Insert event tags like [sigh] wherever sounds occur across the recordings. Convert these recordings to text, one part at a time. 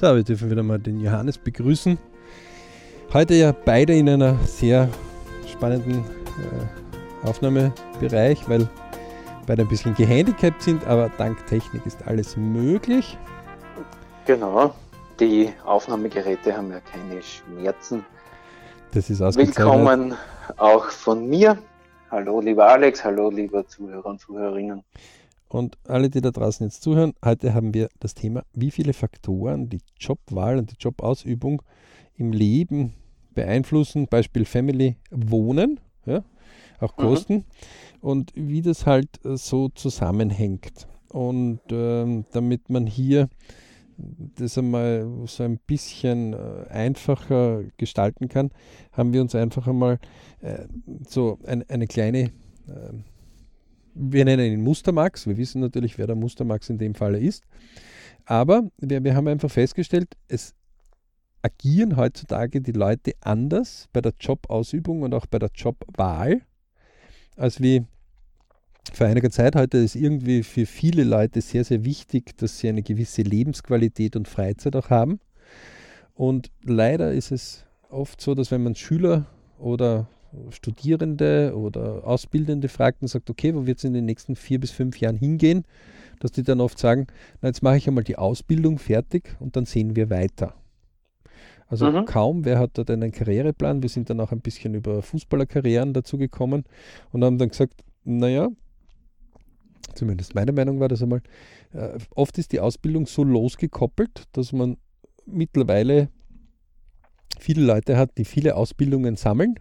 So, wir dürfen wieder mal den Johannes begrüßen. Heute ja beide in einer sehr spannenden äh, Aufnahmebereich, weil beide ein bisschen gehandicapt sind, aber dank Technik ist alles möglich. Genau, die Aufnahmegeräte haben ja keine Schmerzen. Das ist ausgezeichnet. Willkommen auch von mir. Hallo lieber Alex, hallo liebe Zuhörer und Zuhörerinnen. Und alle, die da draußen jetzt zuhören, heute haben wir das Thema, wie viele Faktoren die Jobwahl und die Jobausübung im Leben beeinflussen. Beispiel Family, Wohnen, ja, auch mhm. Kosten mhm. und wie das halt äh, so zusammenhängt. Und ähm, damit man hier das einmal so ein bisschen äh, einfacher gestalten kann, haben wir uns einfach einmal äh, so ein, eine kleine äh, wir nennen ihn Mustermax. Wir wissen natürlich, wer der Mustermax in dem Falle ist. Aber wir, wir haben einfach festgestellt, es agieren heutzutage die Leute anders bei der Jobausübung und auch bei der Jobwahl, als wie vor einiger Zeit. Heute ist irgendwie für viele Leute sehr, sehr wichtig, dass sie eine gewisse Lebensqualität und Freizeit auch haben. Und leider ist es oft so, dass wenn man Schüler oder Studierende oder Ausbildende fragt und sagt, okay, wo wird es in den nächsten vier bis fünf Jahren hingehen, dass die dann oft sagen, na jetzt mache ich einmal die Ausbildung fertig und dann sehen wir weiter. Also mhm. kaum wer hat da einen Karriereplan. Wir sind dann auch ein bisschen über Fußballerkarrieren dazu gekommen und haben dann gesagt, naja, zumindest meine Meinung war das einmal, äh, oft ist die Ausbildung so losgekoppelt, dass man mittlerweile viele Leute hat, die viele Ausbildungen sammeln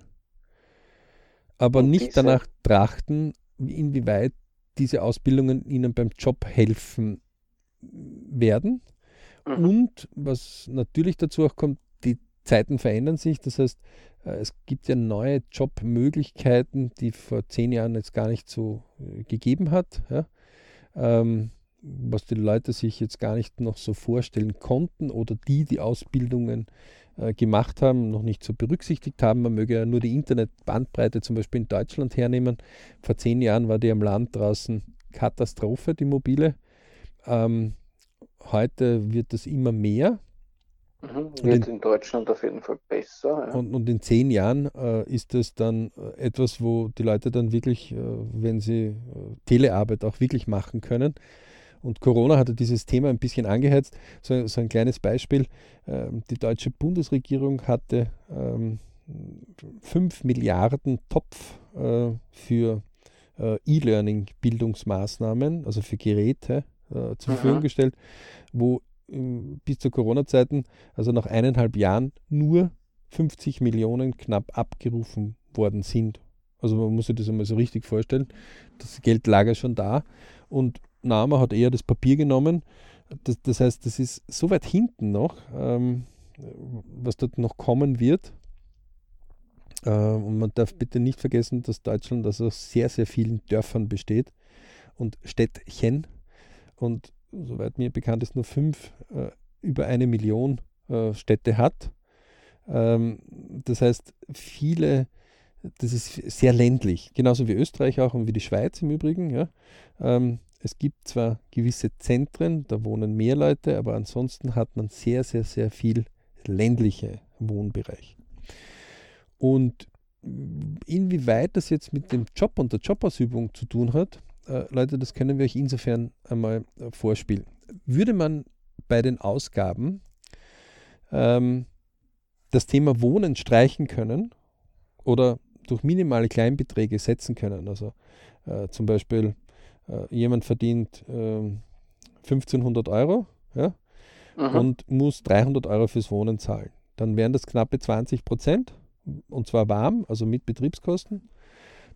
aber und nicht diese? danach trachten, inwieweit diese Ausbildungen ihnen beim Job helfen werden. Mhm. Und was natürlich dazu auch kommt, die Zeiten verändern sich. Das heißt, äh, es gibt ja neue Jobmöglichkeiten, die vor zehn Jahren jetzt gar nicht so äh, gegeben hat. Ja. Ähm, was die Leute sich jetzt gar nicht noch so vorstellen konnten oder die die Ausbildungen gemacht haben, noch nicht so berücksichtigt haben. Man möge ja nur die Internetbandbreite zum Beispiel in Deutschland hernehmen. Vor zehn Jahren war die am Land draußen Katastrophe, die mobile. Ähm, heute wird das immer mehr. Mhm, wird in, in, Deutschland auf jeden Fall besser. Ja. Und, und, in zehn Jahren äh, ist das dann äh, etwas, wo die Leute dann wirklich, äh, wenn sie äh, Telearbeit auch wirklich machen können, und Corona hatte dieses Thema ein bisschen angeheizt. So, so ein kleines Beispiel. Ähm, die deutsche Bundesregierung hatte ähm, 5 Milliarden Topf äh, für äh, E-Learning-Bildungsmaßnahmen, also für Geräte, äh, zur Verfügung gestellt, wo bis zu Corona-Zeiten, also nach eineinhalb Jahren, nur 50 Millionen knapp abgerufen worden sind. Also man muss sich das einmal so richtig vorstellen. Das Geld lag ja schon da. Und Name hat eher das Papier genommen. Das, das heißt, das ist so weit hinten noch, ähm, was dort noch kommen wird. Äh, und man darf bitte nicht vergessen, dass Deutschland also aus sehr, sehr vielen Dörfern besteht und Städtchen. Und soweit mir bekannt ist, nur fünf äh, über eine Million äh, Städte hat. Ähm, das heißt, viele, das ist sehr ländlich, genauso wie Österreich auch und wie die Schweiz im Übrigen. Ja. Ähm, es gibt zwar gewisse Zentren, da wohnen mehr Leute, aber ansonsten hat man sehr, sehr, sehr viel ländliche Wohnbereich. Und inwieweit das jetzt mit dem Job und der Jobausübung zu tun hat, äh, Leute, das können wir euch insofern einmal äh, vorspielen. Würde man bei den Ausgaben ähm, das Thema Wohnen streichen können oder durch minimale Kleinbeträge setzen können, also äh, zum Beispiel äh, jemand verdient äh, 1500 Euro ja, und muss 300 Euro fürs Wohnen zahlen. Dann wären das knappe 20 Prozent und zwar warm, also mit Betriebskosten.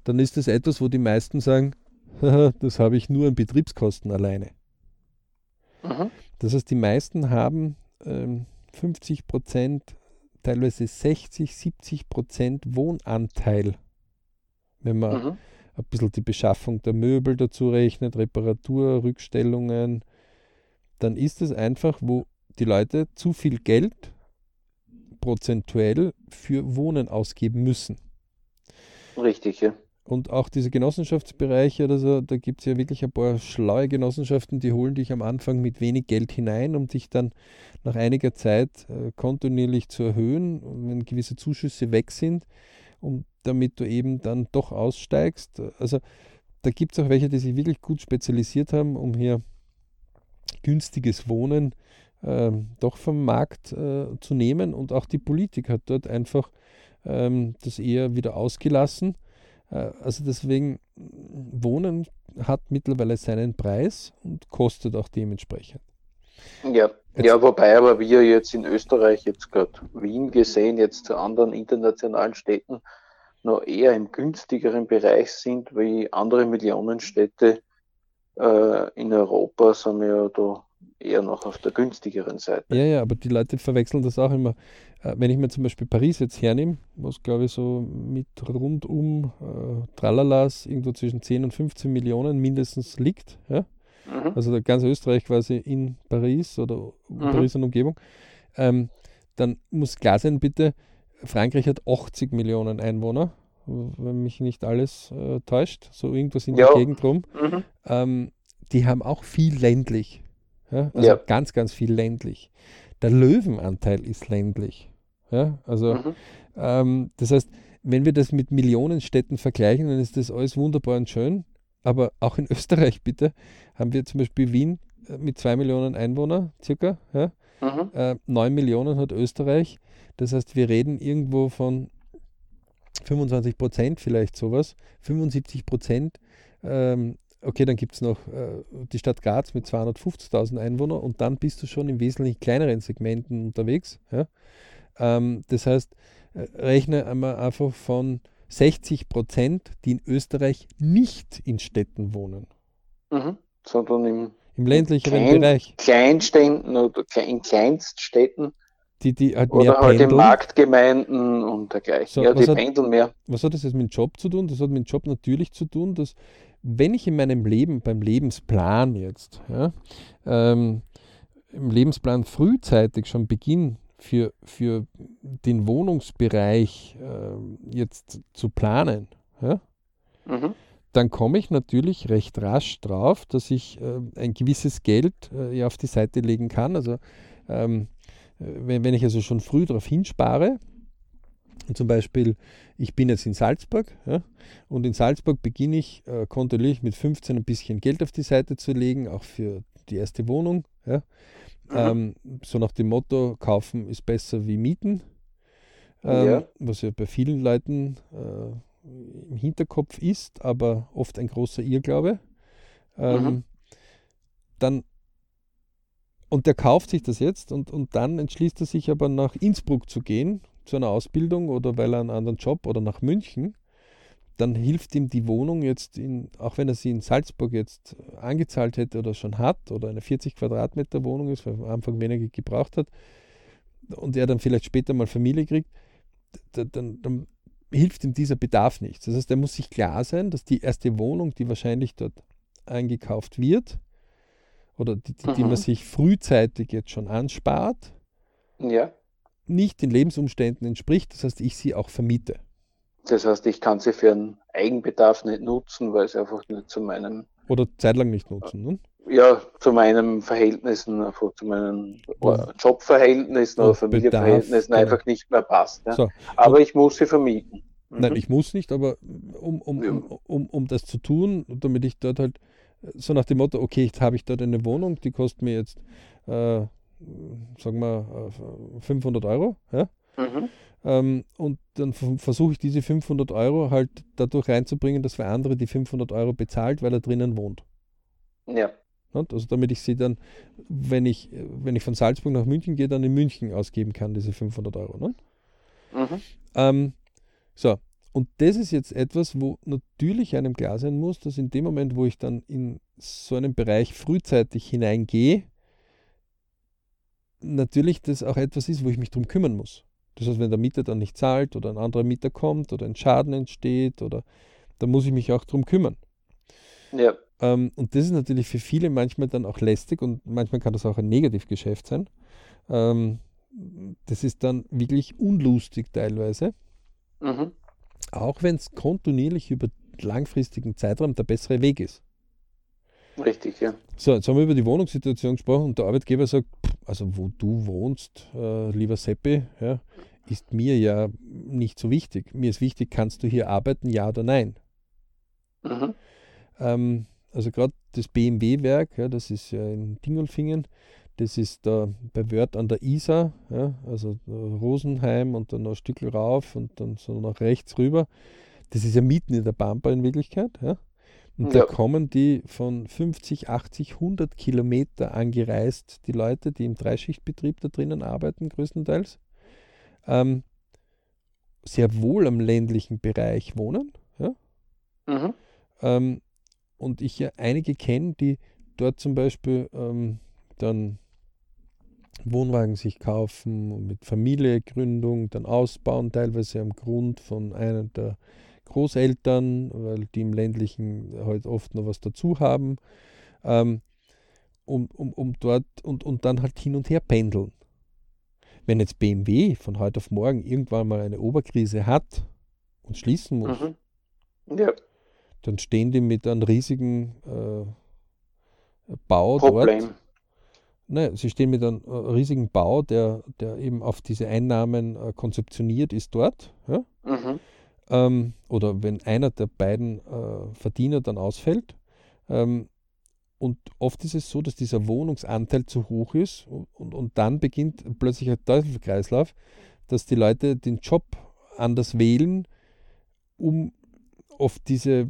Dann ist das etwas, wo die meisten sagen, das habe ich nur an Betriebskosten alleine. Mhm. Das heißt, die meisten haben ähm, 50 Prozent, teilweise 60, 70 Prozent Wohnanteil, wenn man mhm ein bisschen die Beschaffung der Möbel dazu rechnet, Reparatur, Rückstellungen, dann ist es einfach, wo die Leute zu viel Geld prozentuell für Wohnen ausgeben müssen. Richtig, ja. und auch diese Genossenschaftsbereiche oder so, da gibt es ja wirklich ein paar schlaue Genossenschaften, die holen dich am Anfang mit wenig Geld hinein, um dich dann nach einiger Zeit äh, kontinuierlich zu erhöhen, wenn gewisse Zuschüsse weg sind, um, damit du eben dann doch aussteigst. Also da gibt es auch welche, die sich wirklich gut spezialisiert haben, um hier günstiges Wohnen äh, doch vom Markt äh, zu nehmen. Und auch die Politik hat dort einfach ähm, das eher wieder ausgelassen äh, also deswegen, Wohnen hat mittlerweile seinen Preis und kostet auch dementsprechend. Ja, jetzt, ja, wobei aber wir jetzt in Österreich, jetzt gerade Wien gesehen, jetzt zu anderen internationalen Städten, noch eher im günstigeren Bereich sind, wie andere Millionenstädte äh, in Europa sind wir ja da eher noch auf der günstigeren Seite. Ja, ja, aber die Leute verwechseln das auch immer. Äh, wenn ich mir zum Beispiel Paris jetzt hernehme, was glaube ich so mit rundum äh, Tralalas irgendwo zwischen 10 und 15 Millionen mindestens liegt, ja? Mhm. also ganz Österreich quasi in Paris oder mhm. Paris und Umgebung, ähm, dann muss klar sein, bitte, Frankreich hat 80 Millionen Einwohner, wenn mich nicht alles äh, täuscht, so irgendwas in ja. der Gegend rum. Mhm. Ähm, die haben auch viel ländlich. Ja? Also ja. ganz, ganz viel ländlich. Der Löwenanteil ist ländlich. Ja? Also, mhm. ähm, das heißt, wenn wir das mit Millionenstädten vergleichen, dann ist das alles wunderbar und schön. Aber auch in [laughs] Österreich, bitte, haben wir zum Beispiel Wien äh, mit zwei Millionen Einwohnern circa. Ja? Mhm. Äh, 9 Millionen hat Österreich. Das heißt, wir reden irgendwo von 25 Prozent vielleicht sowas. 75 Prozent ähm, Okay, dann gibt es noch äh, die Stadt Graz mit 250.000 Einwohnern und dann bist du schon in wesentlich kleineren Segmenten unterwegs. Ja? Ähm, das heißt, äh, rechne einmal einfach von 60 Prozent, die in Österreich nicht in Städten wohnen. Mhm, sondern im, im ländlicheren Klein, Bereich. Kleinstädten oder in Kleinststädten. Die, die halt oder halt pendeln. in Marktgemeinden und dergleichen. So, ja, die hat, pendeln mehr. Was hat das jetzt mit dem Job zu tun? Das hat mit dem Job natürlich zu tun, dass wenn ich in meinem Leben, beim Lebensplan jetzt, ja, ähm, im Lebensplan frühzeitig schon beginne, für, für den Wohnungsbereich äh, jetzt zu planen, ja, mhm. dann komme ich natürlich recht rasch drauf, dass ich äh, ein gewisses Geld äh, auf die Seite legen kann. Also ähm, wenn, wenn ich also schon früh darauf hinspare, und zum Beispiel, ich bin jetzt in Salzburg ja, und in Salzburg beginne ich äh, kontinuierlich mit 15 ein bisschen Geld auf die Seite zu legen, auch für die erste Wohnung. Ja. Mhm. Ähm, so nach dem Motto, kaufen ist besser wie mieten, ähm, ja. was ja bei vielen Leuten äh, im Hinterkopf ist, aber oft ein großer Irrglaube. Ähm, mhm. Dann und der kauft sich das jetzt und, und dann entschließt er sich aber nach Innsbruck zu gehen zu einer Ausbildung oder weil er einen anderen Job oder nach München, dann hilft ihm die Wohnung jetzt, in, auch wenn er sie in Salzburg jetzt angezahlt hätte oder schon hat oder eine 40 Quadratmeter Wohnung ist, weil er am Anfang weniger gebraucht hat und er dann vielleicht später mal Familie kriegt, dann, dann hilft ihm dieser Bedarf nichts. Das heißt, er muss sich klar sein, dass die erste Wohnung, die wahrscheinlich dort eingekauft wird oder die, die, die man mhm. sich frühzeitig jetzt schon anspart, ja nicht den Lebensumständen entspricht. Das heißt, ich sie auch vermiete. Das heißt, ich kann sie für einen Eigenbedarf nicht nutzen, weil sie einfach nicht zu meinem. Oder zeitlang nicht nutzen, ne? Ja, zu meinen Verhältnissen, zu meinen Jobverhältnissen oder Familienverhältnissen Bedarf, einfach nicht mehr passt. Ja? So. Aber ich muss sie vermieten. Nein, mhm. ich muss nicht, aber um, um, um, um, um das zu tun, damit ich dort halt so nach dem Motto, okay, jetzt habe ich dort eine Wohnung, die kostet mir jetzt äh, sagen wir, 500 Euro. Ja? Mhm. Ähm, und dann versuche ich diese 500 Euro halt dadurch reinzubringen, dass wer andere die 500 Euro bezahlt, weil er drinnen wohnt. Ja. Also damit ich sie dann, wenn ich, wenn ich von Salzburg nach München gehe, dann in München ausgeben kann, diese 500 Euro. Ne? Mhm. Ähm, so, und das ist jetzt etwas, wo natürlich einem klar sein muss, dass in dem Moment, wo ich dann in so einen Bereich frühzeitig hineingehe, natürlich das auch etwas ist, wo ich mich darum kümmern muss. Das heißt, wenn der Mieter dann nicht zahlt oder ein anderer Mieter kommt oder ein Schaden entsteht, oder dann muss ich mich auch darum kümmern. Ja. Ähm, und das ist natürlich für viele manchmal dann auch lästig und manchmal kann das auch ein Negativgeschäft sein. Ähm, das ist dann wirklich unlustig teilweise. Mhm. Auch wenn es kontinuierlich über langfristigen Zeitraum der bessere Weg ist. Richtig, ja. So, jetzt haben wir über die Wohnungssituation gesprochen und der Arbeitgeber sagt, also wo du wohnst, äh, lieber Seppi, ja, ist mir ja nicht so wichtig. Mir ist wichtig, kannst du hier arbeiten, ja oder nein? Mhm. Ähm, also gerade das BMW-Werk, ja, das ist ja in Dingolfingen, das ist da bei Wörth an der Isar, ja, also Rosenheim und dann noch ein Stück rauf und dann so nach rechts rüber. Das ist ja mitten in der Pampa in Wirklichkeit. Ja. Und ja. da kommen die von 50, 80, 100 Kilometer angereist, die Leute, die im Dreischichtbetrieb da drinnen arbeiten, größtenteils, ähm, sehr wohl am ländlichen Bereich wohnen. Ja? Mhm. Ähm, und ich ja einige kenne, die dort zum Beispiel ähm, dann Wohnwagen sich kaufen, mit Familiegründung dann ausbauen, teilweise am Grund von einer der Großeltern, weil die im ländlichen halt oft noch was dazu haben, ähm, um, um, um dort und, und dann halt hin und her pendeln. Wenn jetzt BMW von heute auf morgen irgendwann mal eine Oberkrise hat und schließen muss, mhm. ja. dann stehen die mit einem riesigen äh, Bau Problem. dort. Nein, sie stehen mit einem äh, riesigen Bau, der, der eben auf diese Einnahmen äh, konzeptioniert ist dort. Ja? Mhm. Ähm, oder wenn einer der beiden äh, Verdiener dann ausfällt, ähm, und oft ist es so, dass dieser Wohnungsanteil zu hoch ist und, und, und dann beginnt plötzlich ein Teufelskreislauf, dass die Leute den Job anders wählen, um oft diese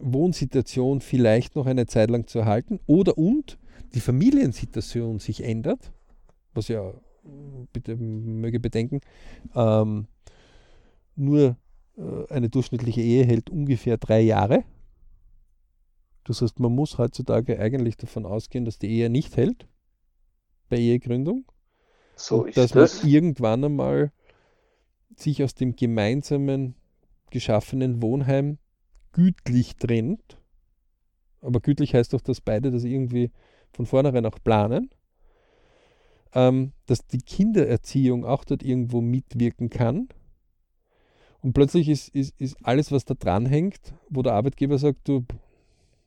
Wohnsituation vielleicht noch eine Zeit lang zu erhalten oder und die Familiensituation sich ändert, was ja, bitte möge bedenken, ähm, nur äh, eine durchschnittliche Ehe hält ungefähr drei Jahre. Das heißt, man muss heutzutage eigentlich davon ausgehen, dass die Ehe nicht hält bei Ehegründung. So dass das. man irgendwann einmal sich aus dem gemeinsamen geschaffenen Wohnheim gütlich trennt. Aber gütlich heißt doch, dass beide das irgendwie von vornherein auch planen. Ähm, dass die Kindererziehung auch dort irgendwo mitwirken kann. Und plötzlich ist, ist, ist alles, was da dran hängt, wo der Arbeitgeber sagt, du,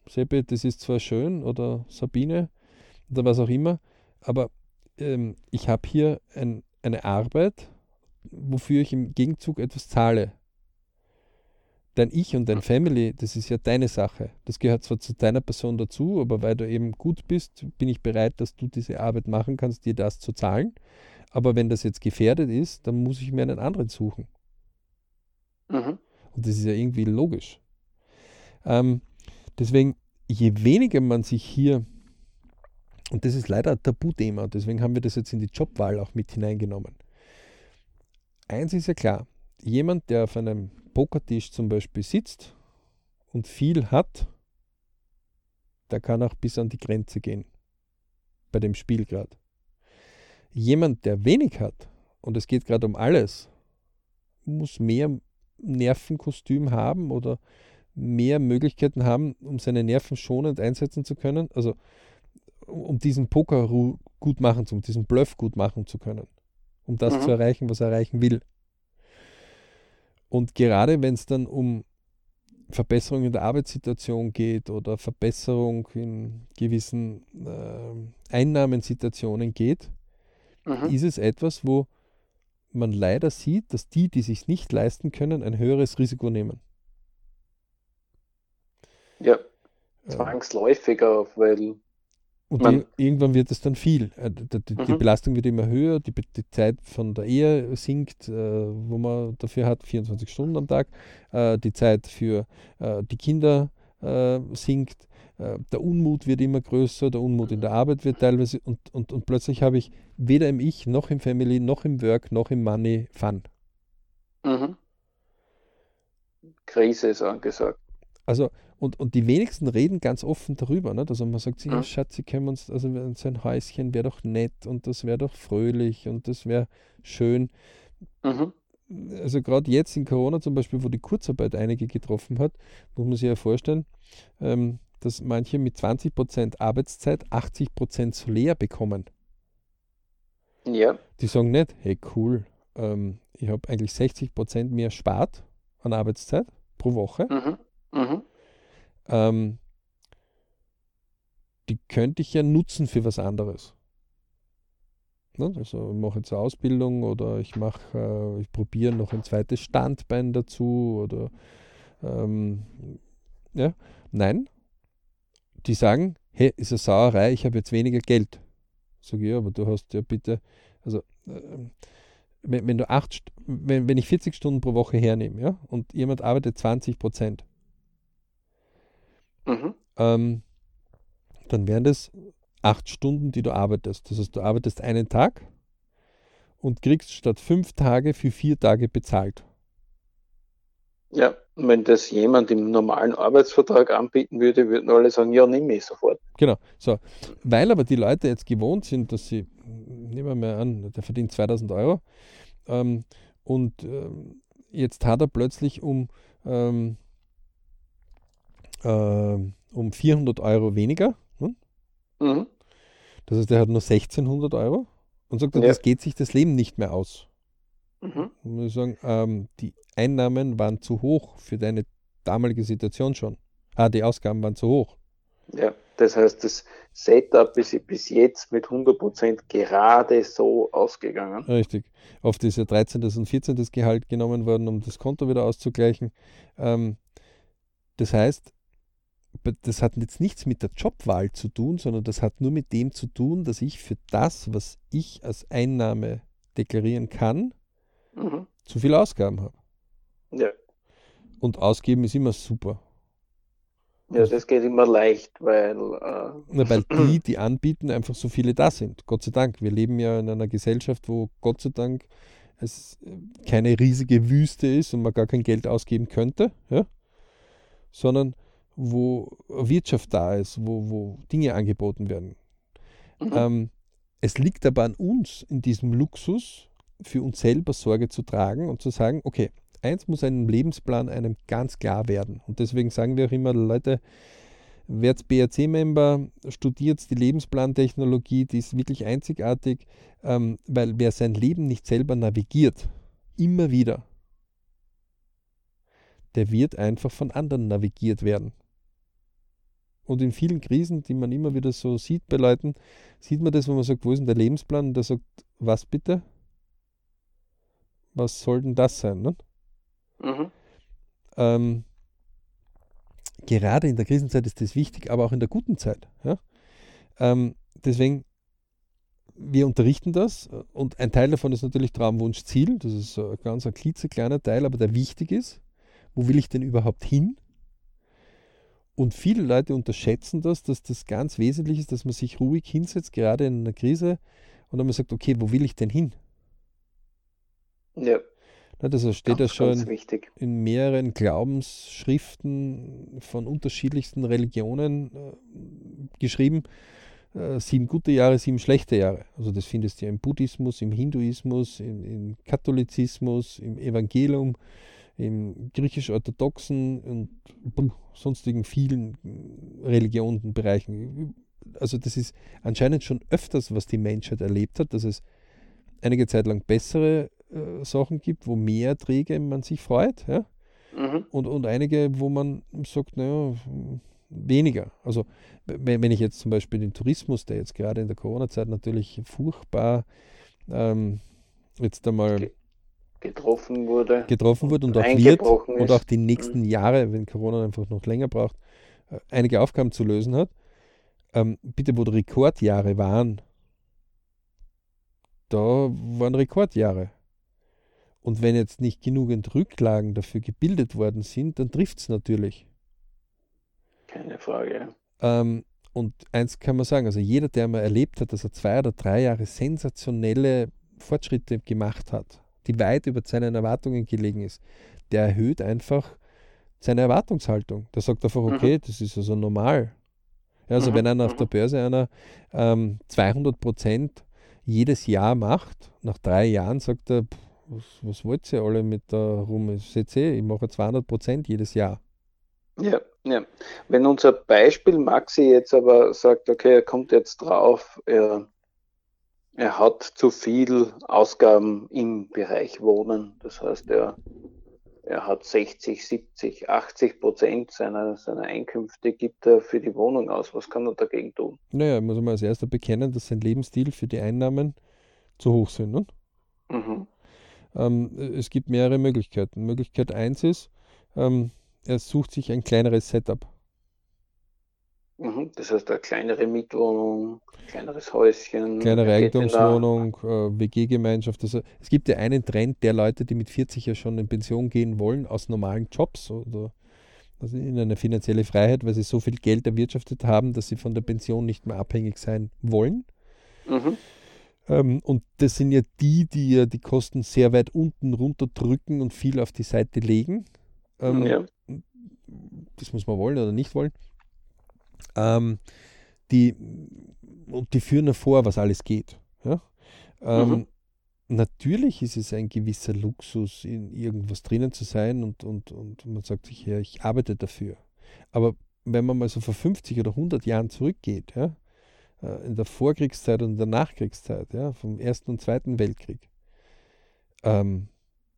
Seppe, das ist zwar schön oder Sabine oder was auch immer, aber ähm, ich habe hier ein, eine Arbeit, wofür ich im Gegenzug etwas zahle. Dein Ich und dein Family, das ist ja deine Sache. Das gehört zwar zu deiner Person dazu, aber weil du eben gut bist, bin ich bereit, dass du diese Arbeit machen kannst, dir das zu zahlen. Aber wenn das jetzt gefährdet ist, dann muss ich mir einen anderen suchen. Mhm. Und das ist ja irgendwie logisch. Ähm, Deswegen, je weniger man sich hier, und das ist leider ein Tabuthema, deswegen haben wir das jetzt in die Jobwahl auch mit hineingenommen. Eins ist ja klar, jemand, der auf einem Pokertisch zum Beispiel sitzt und viel hat, der kann auch bis an die Grenze gehen. Bei dem Spiel gerade. Jemand, der wenig hat, und es geht gerade um alles, muss mehr Nervenkostüm haben oder mehr Möglichkeiten haben, um seine Nerven schonend einsetzen zu können, also um diesen Poker gut machen zu, um diesen Bluff gut machen zu können, um das mhm. zu erreichen, was er erreichen will. Und gerade wenn es dann um Verbesserung in der Arbeitssituation geht oder Verbesserung in gewissen äh, Einnahmensituationen geht, mhm. ist es etwas, wo man leider sieht, dass die, die sich nicht leisten können, ein höheres Risiko nehmen. Ja, zwangsläufig auch, weil. Und man, irgendwann wird es dann viel. Äh, die, die, die, mhm. Belastung wird immer höher, die, die Zeit von der Ehe sinkt, äh, wo man dafür hat, 24 Stunden am Tag. Äh, die Zeit für äh, die Kinder äh, sinkt. Äh, der Unmut wird immer größer, der Unmut in der Arbeit wird teilweise und, und, und plötzlich habe ich weder im Ich, noch im Family, noch im Work, noch im Money Fun. Mhm. Krise ist angesagt. Also, und, und die wenigsten reden ganz offen darüber. Nicht? Also man sagt sich, ja, Schatz, sie können uns, also so ein Häuschen wäre doch nett und das wäre doch fröhlich und das wäre schön. Mhm. Also gerade jetzt in Corona zum Beispiel, wo die Kurzarbeit einige getroffen hat, muss man sich ja vorstellen, ähm, dass manche mit 20% Arbeitszeit 80% Solär bekommen. Ja. Die sagen nicht, hey cool, ähm, ich habe eigentlich 60% mehr spart an Arbeitszeit pro Woche. Mhm. mhm. Ähm, die könnte ich ja nutzen für was anderes. Ne? Also ich mache jetzt eine Ausbildung oder ich mache, äh, ich probiere noch ein zweites Standbein dazu oder ähm, ja, nein. Die sagen, hey, ist eine Sauerei, ich habe jetzt weniger Geld. Sag ich, ja, aber du hast ja bitte, also äh, wenn, wenn, du acht, wenn, wenn ich 40 Stunden pro Woche hernehme, ja, und jemand arbeitet 20 Prozent, mhm. ähm, dann wären das acht Stunden, die du arbeitest. Das heißt, du arbeitest einen Tag und kriegst statt fünf Tage für vier Tage bezahlt. Ja, wenn das jemand im normalen Arbeitsvertrag anbieten würde, würden alle sagen, ja, nimm ich sofort. Genau, so. Weil aber die Leute jetzt gewohnt sind, dass sie, nehmen wir mal an, der verdient 2000 Euro ähm, und ähm, jetzt hat er plötzlich um, ähm, äh, um 400 Euro weniger. Hm? Mhm. Das heißt, er hat nur 1600 Euro und sagt, ja. das geht sich das Leben nicht mehr aus. Mhm. muss ich sagen, ähm, die Einnahmen waren zu hoch für deine damalige Situation schon. Ah, die Ausgaben waren zu hoch. Ja, das heißt, das Setup ist bis jetzt mit 100% gerade so ausgegangen. Richtig. Ist ja 13. und 14. Gehalt genommen worden, um das Konto wieder auszugleichen. Ähm, das heißt, das hat jetzt nichts mit der Jobwahl zu tun, sondern das hat nur mit dem zu tun, dass ich für das, was ich als Einnahme deklarieren kann, mhm. zu viel Ausgaben habe. Ja. Und ausgeben ist immer super. Ja, das geht immer leicht, weil. Äh, Na, weil die, [clears throat] die anbieten, einfach so viele da sind. Gott sei Dank. Wir leben ja in einer Gesellschaft, wo Gott sei Dank es keine riesige Wüste ist und man gar kein Geld ausgeben könnte, ja? sondern wo Wirtschaft da ist, wo, wo Dinge angeboten werden. Mhm. Ähm, es liegt aber an uns, in diesem Luxus für uns selber Sorge zu tragen und zu sagen, okay, eins muss einem Lebensplan einem ganz klar werden. Und deswegen sagen wir auch immer, Leute, werdet BRC-Member, studiert die Lebensplantechnologie, die ist wirklich einzigartig, ähm, weil wer sein Leben nicht selber navigiert, immer wieder, der wird einfach von anderen navigiert werden. Und in vielen Krisen, die man immer wieder so sieht bei Leuten, sieht man das, wo man sagt, wo ist denn der Lebensplan? Und der sagt, was bitte? Was soll denn das sein? Ne? Mhm. Ähm, gerade in der Krisenzeit ist das wichtig, aber auch in der guten Zeit. Ja? Ähm, deswegen, wir unterrichten das und ein Teil davon ist natürlich Traumwunsch, Ziel. Das ist ein ganz ein klitzekleiner Teil, aber der wichtig ist. Wo will ich denn überhaupt hin? Und viele Leute unterschätzen das, dass das ganz wesentlich ist, dass man sich ruhig hinsetzt, gerade in einer Krise, und dann man sagt, okay, wo will ich denn hin? Ja. Das steht ja schon in mehreren Glaubensschriften von unterschiedlichsten Religionen äh, geschrieben. Äh, sieben gute Jahre, sieben schlechte Jahre. Also das findest du ja im Buddhismus, im Hinduismus, im, im Katholizismus, im Evangelium im griechisch-orthodoxen und sonstigen vielen Religionenbereichen. Also das ist anscheinend schon öfters, was die Menschheit erlebt hat, dass es einige Zeit lang bessere äh, Sachen gibt, wo mehr Erträge man sich freut, ja? Mhm. Und, und einige, wo man sagt, naja, weniger. Also wenn, wenn ich jetzt zum Beispiel den Tourismus, der jetzt gerade in der Corona-Zeit natürlich furchtbar ähm, jetzt einmal okay getroffen wurde. Getroffen wurde und auch wird und auch die nächsten mhm. Jahre, wenn Corona einfach noch länger braucht, äh, einige Aufgaben zu lösen hat. Ähm, bitte, wo die Rekordjahre waren, da waren Rekordjahre. Und wenn jetzt nicht genügend Rücklagen dafür gebildet worden sind, dann trifft es natürlich. Keine Frage. Ähm, und eins kann man sagen, also jeder, der mal erlebt hat, dass er zwei oder drei Jahre sensationelle Fortschritte gemacht hat, die weit über seinen Erwartungen gelegen ist, der erhöht einfach seine Erwartungshaltung. Der sagt einfach, mhm. okay, mhm. das ist also normal. Ja, also mhm. wenn einer auf der Börse einer ähm, 200 Prozent jedes Jahr macht, nach drei Jahren sagt er, pff, was, was wollt ihr alle mit da rum? Ich sehe, ich mache 200 Prozent jedes Jahr. Ja, ja. Wenn unser Beispiel Maxi jetzt aber sagt, okay, er kommt jetzt drauf, er er hat zu viel Ausgaben im Bereich Wohnen. Das heißt, er er hat 60, 70, 80 Prozent seiner, seiner Einkünfte gibt er für die Wohnung aus. Was kann er dagegen tun? Naja, muss man als erster bekennen, dass sein Lebensstil für die Einnahmen zu hoch sind. Ne? Mhm. Ähm, es gibt mehrere Möglichkeiten. Möglichkeit 1 ist, ähm, er sucht sich ein kleineres Setup. Mhm, das heißt, eine kleinere Mietwohnung, kleineres Häuschen. Kleinere Eigentumswohnung, äh, WG-Gemeinschaft. Also es gibt ja einen Trend der Leute, die mit 40 ja schon in Pension gehen wollen aus normalen Jobs oder also in eine finanzielle Freiheit, weil sie so viel Geld erwirtschaftet haben, dass sie von der Pension nicht mehr abhängig sein wollen. Mhm. Ähm, und das sind ja die, die ja die Kosten sehr weit unten runterdrücken und viel auf die Seite legen. Ähm, ja. Das muss man wollen oder nicht wollen. Ähm, die, und die führen hervor, was alles geht. Ja? Ähm, mhm. Natürlich ist es ein gewisser Luxus, in irgendwas drinnen zu sein und, und, und man sagt sich, ja, ich arbeite dafür. Aber wenn man mal so vor 50 oder 100 Jahren zurückgeht, ja, äh, in der Vorkriegszeit und in der Nachkriegszeit, ja, vom Ersten und Zweiten Weltkrieg, ähm,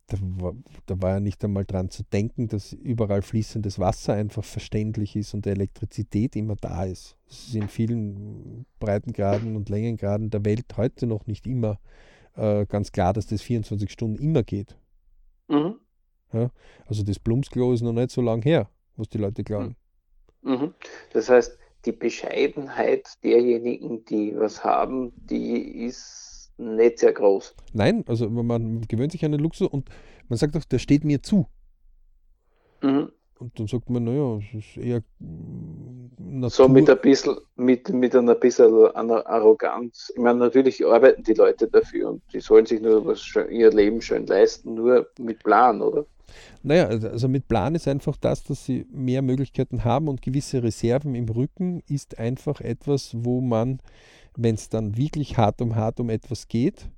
da war, da war ja nicht einmal dran zu denken, dass überall fließendes Wasser einfach verständlich ist und Elektrizität immer da ist. Das ist in vielen Breitengraden und Längengraden der Welt heute noch nicht immer äh, ganz klar, dass das 24 Stunden immer geht. Mhm. Ja, also das Blumsklo ist noch nicht so lang her, was die Leute glauben. Mhm. Das heißt, die Bescheidenheit derjenigen, die was haben, die ist nicht sehr groß. Nein, also man gewöhnt sich an den Luxus und man sagt auch, der steht mir zu. Mhm. Und dann sagt man, naja, es ist eher Natur. So mit ein bisschen, mit, mit einer bisschen einer Arroganz. Ich meine, natürlich arbeiten die Leute dafür und die sollen sich nur was schön, ihr Leben schön leisten, nur mit Plan, oder? Naja, also mit Plan ist einfach das, dass sie mehr Möglichkeiten haben und gewisse Reserven im Rücken ist einfach etwas, wo man wenn es dann wirklich hart um hart um etwas geht,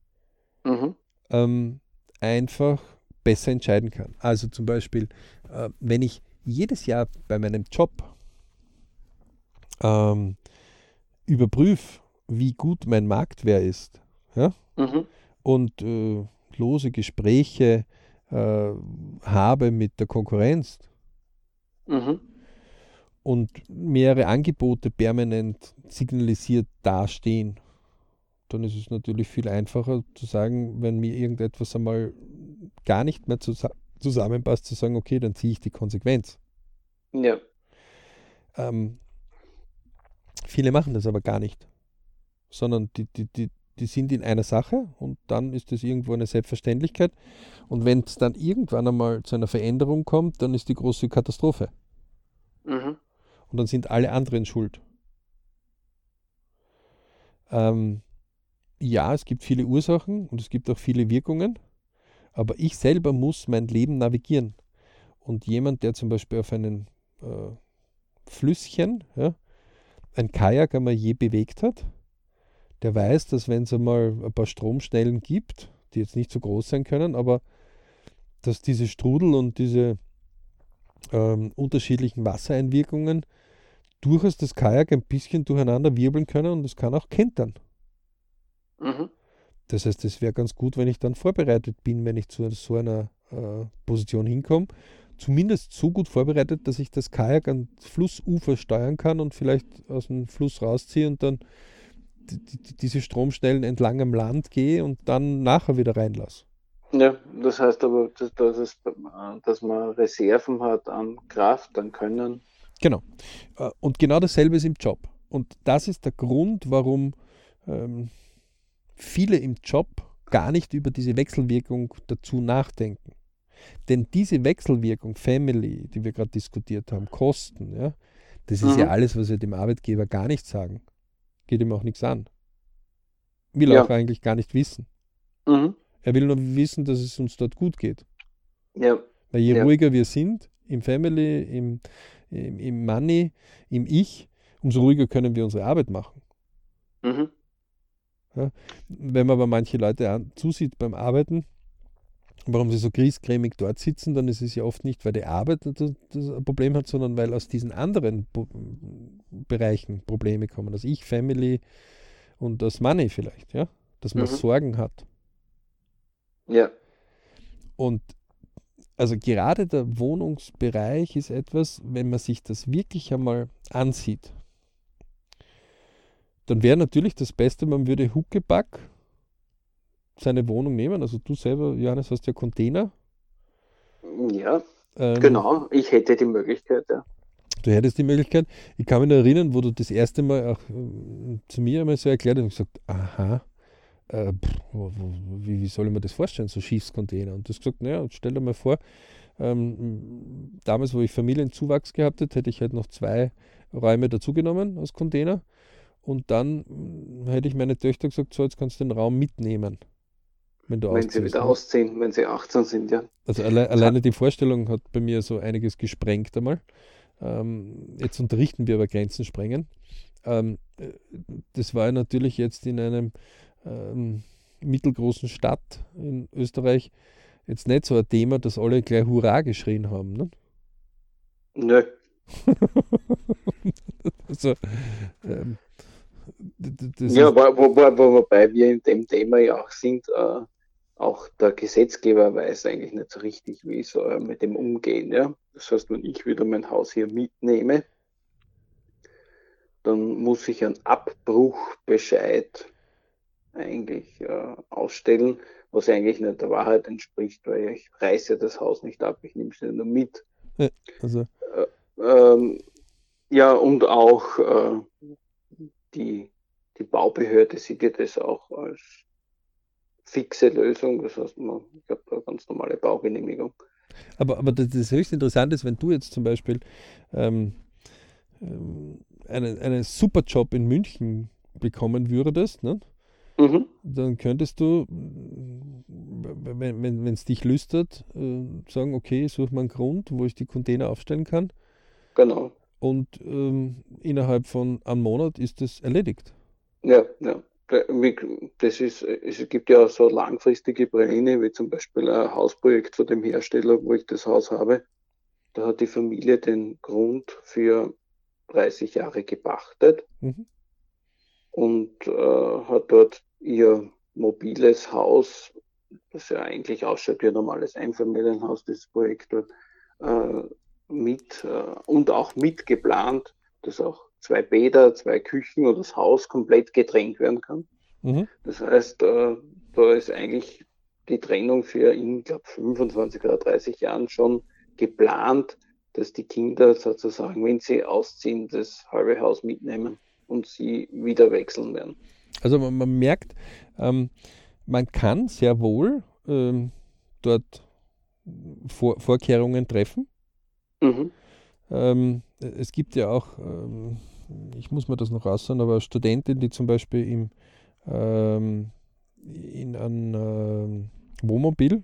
mhm. ähm, einfach besser entscheiden kann. Also zum Beispiel, äh, wenn ich jedes Jahr bei meinem Job ähm, überprüfe, wie gut mein Marktwert ist, ja? Mhm. und äh, lose Gespräche äh, habe mit der Konkurrenz, mhm und mehrere Angebote permanent signalisiert dastehen, dann ist es natürlich viel einfacher zu sagen, wenn mir irgendetwas einmal gar nicht mehr zusammenpasst, zu sagen, okay, dann ziehe ich die Konsequenz. Ja. Ähm, viele machen das aber gar nicht, sondern die, die, die, die sind in einer Sache und dann ist das irgendwo eine Selbstverständlichkeit. Und wenn es dann irgendwann einmal zu einer Veränderung kommt, dann ist die große Katastrophe. Mhm und dann sind alle anderen schuld. Ähm, ja, es gibt viele Ursachen und es gibt auch viele Wirkungen, aber ich selber muss mein Leben navigieren. Und jemand, der zum Beispiel auf einem äh, Flüsschen, ja, ein Kajak einmal je bewegt hat, der weiß, dass wenn es einmal ein paar Stromschnellen gibt, die jetzt nicht so groß sein können, aber dass diese Strudel und diese ähm, unterschiedlichen Wassereinwirkungen durchaus das Kajak ein bisschen durcheinander wirbeln können und es kann auch kentern. Mhm. Das heißt, es wäre ganz gut, wenn ich dann vorbereitet bin, wenn ich zu so einer äh, Position hinkomme. Zumindest so gut vorbereitet, dass ich das Kajak ans Flussufer steuern kann und vielleicht aus dem Fluss rausziehe und dann die, die, diese Stromstellen entlang am Land gehe und dann nachher wieder reinlasse. Ja, das heißt aber, dass, dass, es, dass man Reserven hat an Kraft, an Können. Genau. Äh, und genau dasselbe ist im Job. Und das ist der Grund, warum ähm, viele im Job gar nicht über diese Wechselwirkung dazu nachdenken. Denn diese Wechselwirkung, Family, die wir gerade diskutiert haben, Kosten, ja, das ist mhm. ja alles, was wir dem Arbeitgeber gar nicht sagen. Geht ihm auch nichts an. Will ja. auch eigentlich gar nicht wissen. Mhm. Er will nur wissen, dass es uns dort gut geht. Ja. Weil je ja. ruhiger wir sind, im Family, im, im, im Money, im Ich, umso ruhiger können wir unsere Arbeit machen. Mhm. Ja, wenn man aber manche Leute an, zusieht beim Arbeiten, warum sie so griesgrämig dort sitzen, dann ist es ja oft nicht, weil die Arbeit das, das ein Problem hat, sondern weil aus diesen anderen Bo Bereichen Probleme kommen. Das Ich, Family und das Money vielleicht, ja, dass man mhm. Sorgen hat. Ja. Und also gerade der Wohnungsbereich ist etwas, wenn man sich das wirklich einmal ansieht, dann wäre natürlich das Beste, man würde Huckepack seine Wohnung nehmen. Also du selber, Johannes, hast ja Container. Ja, ähm, genau. Ich hätte die Möglichkeit, ja. Du hättest die Möglichkeit. Ich kann mich erinnern, wo du das erste Mal auch äh, zu mir einmal so erklärt hast und gesagt, aha, äh, pff, wie, wie, soll ich mir das vorstellen, so Schiffscontainer? Und du hast gesagt, naja, stell dir mal vor, ähm, damals, wo ich Familienzuwachs gehabt hätte, hätte ich halt noch zwei Räume dazugenommen als Container. Und dann hm, hätte ich meine Töchter gesagt, so, jetzt kannst du den Raum mitnehmen. Wenn, du wenn sie wieder ne? ausziehen, wenn sie 18 sind, ja. Also alle, alleine die Vorstellung hat bei mir so einiges gesprengt einmal. Ähm, jetzt unterrichten wir aber Grenzen sprengen. Ähm, äh, das war natürlich jetzt in einem ähm, mittelgroßen Stadt in Österreich jetzt nicht so ein Thema, dass alle gleich Hurra geschrien haben. Ne? Nö. [laughs] also, ähm, ja, wo, wo, wo, wobei wir in dem Thema ja auch sind, äh, auch der Gesetzgeber weiß eigentlich nicht so richtig, wie soll er mit dem umgehen. Ja? Das heißt, wenn ich wieder mein Haus hier mitnehme, dann muss ich einen Abbruchbescheid eigentlich äh, ausstellen, was eigentlich nicht der Wahrheit entspricht, weil ich reiße das Haus nicht ab, ich nehme es nur mit. Ja, also. Äh, ähm, ja und auch äh, die, die Baubehörde sieht ja das auch als fixe Lösung. Das heißt, man, ich habe eine ganz normale Baugenehmigung. Aber, aber das, das höchst interessant ist, wenn du jetzt zum Beispiel ähm, ähm, einen, einen super Job in München bekommen würdest, ne? Mhm. dann könntest du, wenn es dich lüstert, äh, sagen, okay, ich suche mal einen Grund, wo ich die Container aufstellen kann. Genau. Und ähm, innerhalb von einem Monat ist das erledigt. Ja, ja das ist, es gibt ja so langfristige Pläne, wie zum Beispiel ein Hausprojekt von dem Hersteller, wo ich das Haus habe. Da hat die Familie den Grund für 30 Jahre gepachtet mhm. und äh, hat dort ihr mobiles Haus, das ja eigentlich ausschaut wie ein normales Einfamilienhaus, das Projekt dort, äh, mit äh, und auch mitgeplant, das auch zwei Bäder, zwei Küchen und das Haus komplett getrennt werden kann. Mhm. Das heißt, äh, da ist eigentlich die Trennung für in, glaube 25 oder 30 Jahren schon geplant, dass die Kinder sozusagen, wenn sie ausziehen, das halbe Haus mitnehmen und sie wieder wechseln werden. Also man, man merkt, ähm, man kann sehr wohl ähm, dort Vor Vorkehrungen treffen. Mhm. Ähm, es gibt ja auch ähm, ich muss mir das noch raussagen, aber Studentin, die zum Beispiel im, ähm, in einem ähm, Wohnmobil